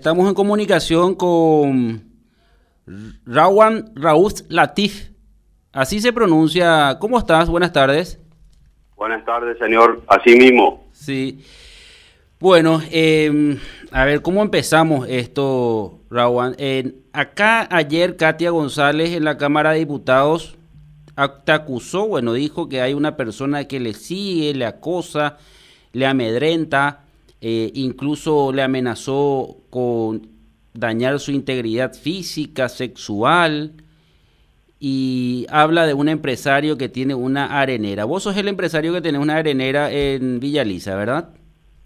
Estamos en comunicación con Rawan Raúz Latif. Así se pronuncia. ¿Cómo estás? Buenas tardes. Buenas tardes, señor. Así mismo. Sí. Bueno, em, a ver, ¿cómo empezamos esto, Rawan? acá ayer Katia González en la Cámara de Diputados te acusó, bueno, dijo que hay una persona que le sigue, le acosa, le amedrenta eh, incluso le amenazó con dañar su integridad física, sexual, y habla de un empresario que tiene una arenera. Vos sos el empresario que tiene una arenera en Villa Lisa, ¿verdad?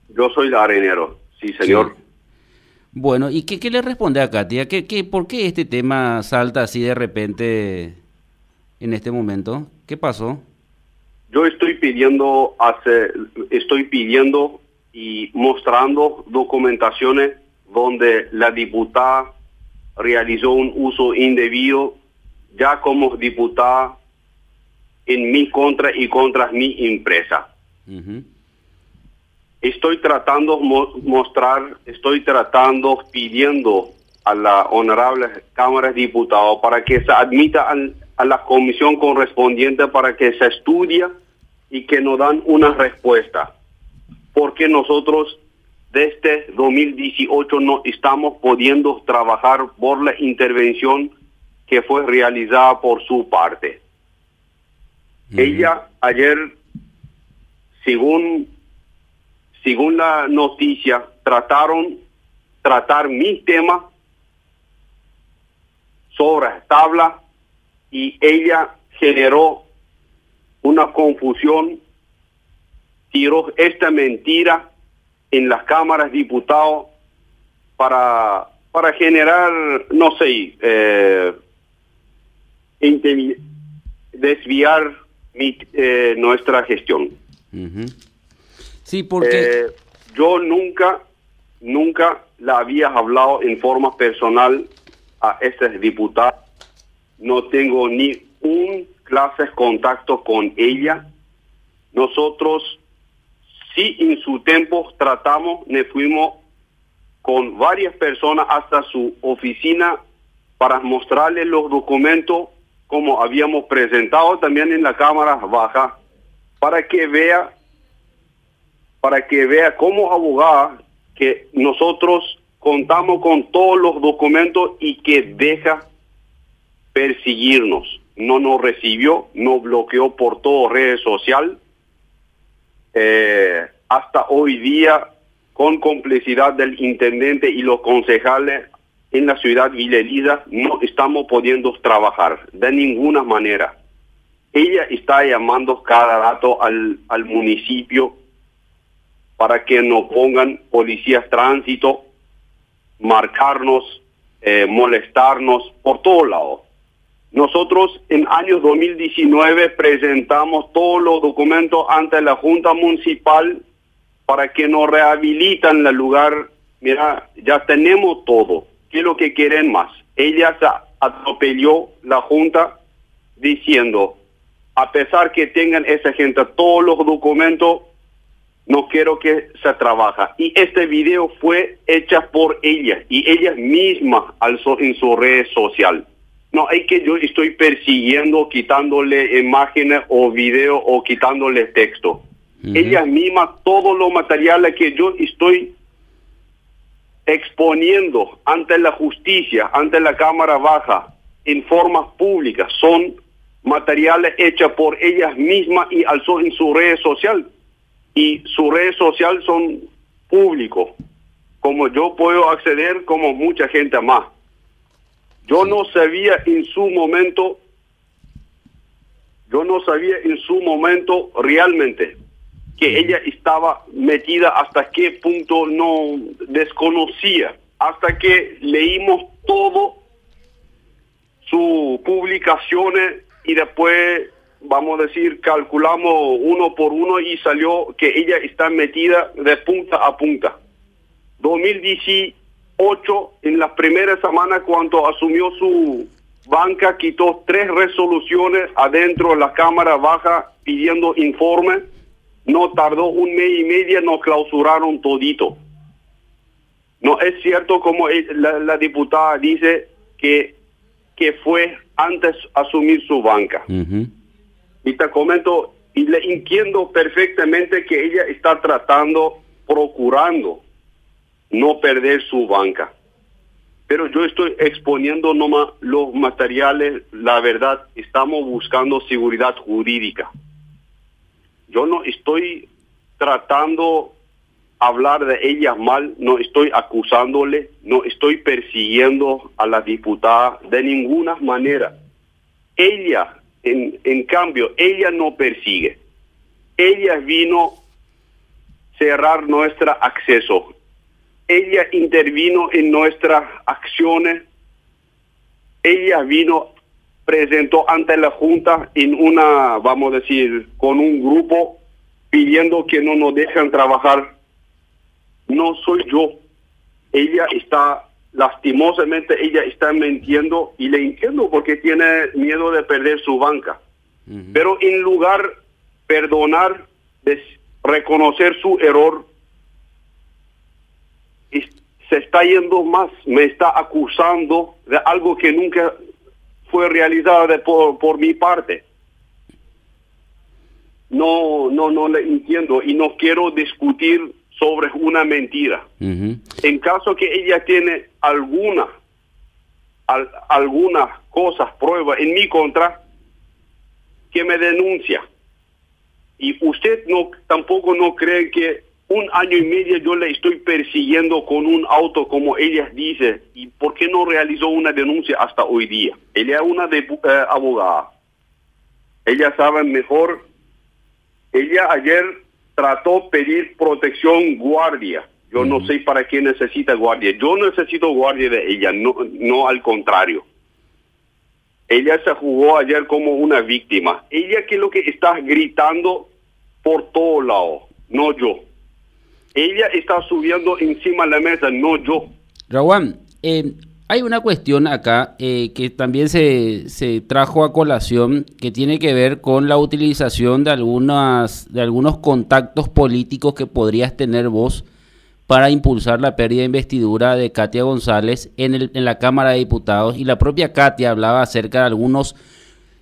Yo soy el arenero, sí, señor. Bueno, ¿y qué, qué, le responde a Katia? ¿Qué, qué, ¿Por qué este tema salta así de repente en este momento? ¿Qué pasó? Yo estoy pidiendo, hace, estoy pidiendo y mostrando documentaciones donde la diputada realizó un uso indebido ya como diputada en mi contra y contra mi empresa. Estoy tratando mostrar, estoy tratando pidiendo a la honorable Cámara de Diputados para que se admita a la comisión correspondiente para que se estudie y que nos dan una respuesta porque nosotros desde 2018 no estamos pudiendo trabajar por la intervención que fue realizada por su parte. Ella ayer, según, según la noticia, trataron tratar mi tema sobre tabla y ella generó una confusión tiró esta mentira en las cámaras diputados para, para generar, no sé, eh, desviar eh, nuestra gestión. Sí, porque... Eh, yo nunca, nunca la había hablado en forma personal a este diputado. No tengo ni un clase de contacto con ella. Nosotros Sí, en su tiempo tratamos, nos fuimos con varias personas hasta su oficina para mostrarle los documentos como habíamos presentado también en la Cámara Baja, para que vea, para que vea como abogada que nosotros contamos con todos los documentos y que deja perseguirnos. No nos recibió, no bloqueó por todo redes sociales eh, hasta hoy día, con complicidad del intendente y los concejales en la ciudad Vilelida, no estamos pudiendo trabajar de ninguna manera. Ella está llamando cada rato al, al municipio para que nos pongan policías tránsito, marcarnos, eh, molestarnos por todos lados. Nosotros en año 2019 presentamos todos los documentos ante la Junta Municipal para que nos rehabilitan el lugar. Mira, ya tenemos todo. ¿Qué es lo que quieren más? Ella se atropelló la Junta diciendo, a pesar que tengan esa gente todos los documentos, no quiero que se trabaja. Y este video fue hecha por ella y ella misma alzó en su red social. No, es que yo estoy persiguiendo, quitándole imágenes o video o quitándole texto. Ella misma, todos los materiales que yo estoy exponiendo ante la justicia, ante la Cámara Baja, en forma pública, son materiales hechos por ellas mismas y alzó en su red social. Y su red social son públicos, como yo puedo acceder, como mucha gente más. Yo no sabía en su momento, yo no sabía en su momento realmente que ella estaba metida hasta qué punto no desconocía, hasta que leímos todo sus publicaciones y después, vamos a decir, calculamos uno por uno y salió que ella está metida de punta a punta. 2018 ocho en las primeras semanas cuando asumió su banca, quitó tres resoluciones adentro de la Cámara Baja pidiendo informe. No tardó un mes y medio, nos clausuraron todito. No es cierto como la, diputada dice que, que fue antes asumir su banca. Y te comento, y le entiendo perfectamente que ella está tratando, procurando no perder su banca. Pero yo estoy exponiendo nomás los materiales, la verdad, estamos buscando seguridad jurídica. Yo no estoy tratando hablar de ella mal, no estoy acusándole, no estoy persiguiendo a la diputada de ninguna manera. Ella en, en cambio, ella no persigue. Ella vino cerrar nuestro acceso. Ella intervino en nuestras acciones. Ella vino, presentó ante la Junta en una, vamos a decir, con un grupo pidiendo que no nos dejen trabajar. No soy yo. Ella está lastimosamente ella está mintiendo y le entiendo porque tiene miedo de perder su banca. Pero en lugar perdonar, de reconocer su error, se está yendo más, me está acusando de algo que nunca fue realizado por, por mi parte. No, no, no le entiendo y no quiero discutir sobre una mentira. En caso que ella tiene alguna, algunas cosas, pruebas en mi contra, que me denuncia. Y usted no tampoco no cree que un año y medio yo le estoy persiguiendo con un auto como ella dice. ¿Y por qué no realizó una denuncia hasta hoy día? Ella es una de, eh, abogada. Ella sabe mejor. Ella ayer trató pedir protección guardia. Yo no sé para qué necesita guardia. Yo necesito guardia de ella, no, no al contrario. Ella se jugó ayer como una víctima. Ella que es lo que está gritando por todos lados, no yo. Ella está subiendo encima de la mesa, no yo. Rawan, eh, hay una cuestión acá eh, que también se, se, trajo a colación que tiene que ver con la utilización de, algunas, de algunos contactos políticos que podrías tener vos para impulsar la pérdida de investidura de Katia González en, el, en la Cámara de Diputados. Y la propia Katia hablaba acerca de algunos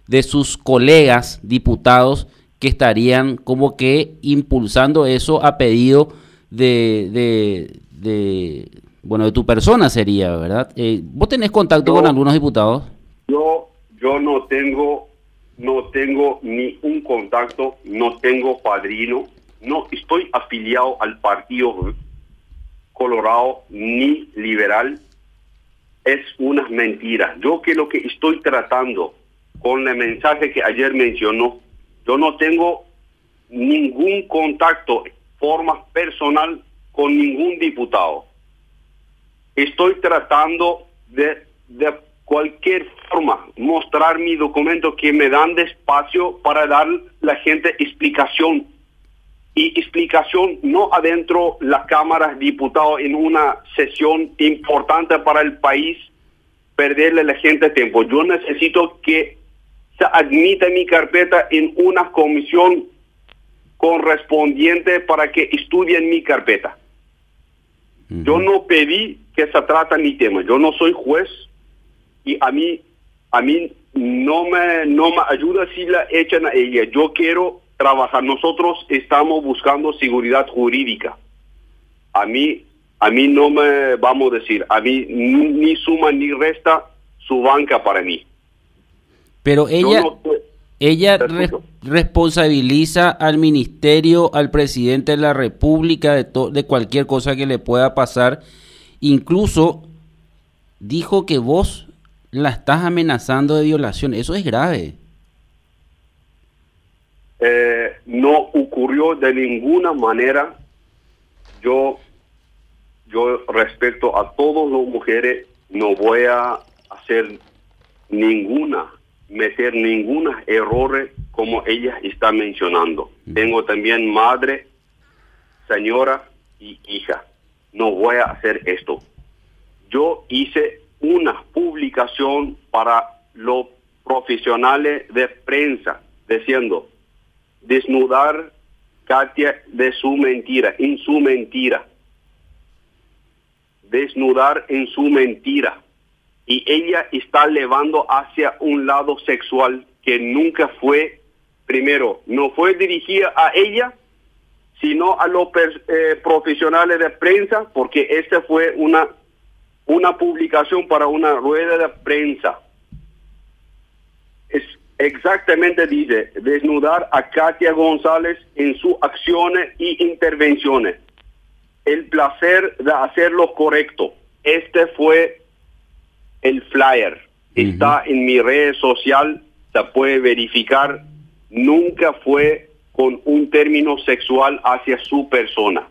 de sus colegas diputados que estarían como que impulsando eso a pedido de, de bueno, de tu persona sería, ¿verdad? Eh, ¿Vos tenés contacto con algunos diputados? Yo, yo no tengo, no tengo ni un contacto, no tengo padrino, no estoy afiliado al Partido Colorado ni liberal. Es una mentira. Yo que lo que estoy tratando con el mensaje que ayer mencionó, yo no tengo ningún contacto, forma personal con ningún diputado estoy tratando de, de cualquier forma mostrar mi documento que me dan despacio para dar la gente explicación y explicación no adentro la Cámara de Diputados en una sesión importante para el país perderle la gente tiempo. Yo necesito que se admita mi carpeta en una comisión correspondiente para que estudien mi carpeta. Yo no pedí que se trata mi tema. Yo no soy juez y a mí a mí no me no me ayuda si la echan a ella. Yo quiero trabajar. Nosotros estamos buscando seguridad jurídica. A mí a mí no me vamos a decir, a mí ni, suma ni resta su banca para mí. Pero ella ella responsabiliza al ministerio, al presidente de la República de, de cualquier cosa que le pueda pasar. Incluso dijo que vos la estás amenazando de violación. Eso es grave. Eh, no ocurrió de ninguna manera. Yo, yo respecto a todas las mujeres, no voy a hacer ninguna meter ningún error como ella está mencionando. Tengo también madre, señora y hija. No voy a hacer esto. Yo hice una publicación para los profesionales de prensa diciendo desnudar Katia de su mentira, en su mentira. desnudar en su mentira. Y ella está llevando hacia un lado sexual que nunca fue, primero, no fue dirigida a ella, sino a los eh, profesionales de prensa, porque esta fue una, una publicación para una rueda de prensa. Es exactamente dice, desnudar a Katia González en sus acciones y intervenciones. El placer de hacer lo correcto. Este fue el flyer. Está en mi red social, se puede verificar. Nunca fue con un término sexual hacia su persona.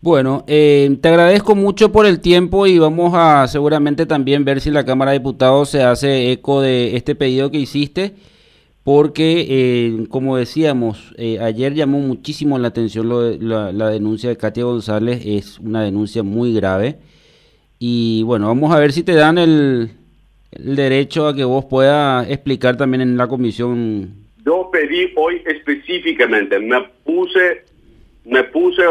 Bueno, eh, te agradezco mucho por el tiempo y vamos a seguramente también ver si la Cámara de Diputados se hace eco de este pedido que hiciste, porque eh, como decíamos, eh, ayer llamó muchísimo la atención la, denuncia de Katia González, es una denuncia muy grave y bueno, vamos a ver si te dan el, el derecho a que vos puedas explicar también en la comisión yo pedí hoy específicamente, me puse, me puse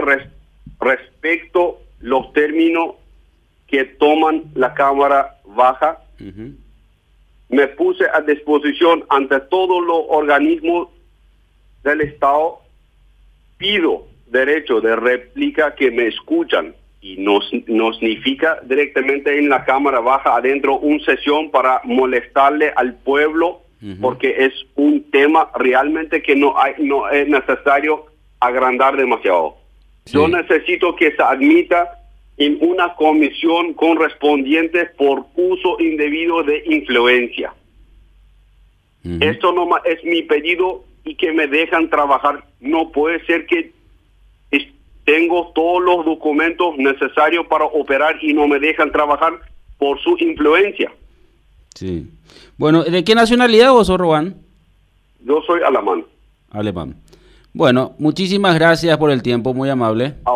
respecto los términos que toman la Cámara Baja, me puse a disposición ante todos los organismos del Estado, pido derecho de réplica que me escuchan y no, no significa directamente en la Cámara Baja adentro una sesión para molestarle al pueblo porque es un tema realmente que no, hay, no es necesario agrandar demasiado. Yo necesito que se admita en una comisión correspondiente por uso indebido de influencia. Esto no es mi pedido y que me dejan trabajar. No puede ser que tengo todos los documentos necesarios para operar y no me dejan trabajar por su influencia. Sí. Bueno, ¿de qué nacionalidad vos sos, Robán? Yo soy alemán. Alemán. Bueno, muchísimas gracias por el tiempo, muy amable. A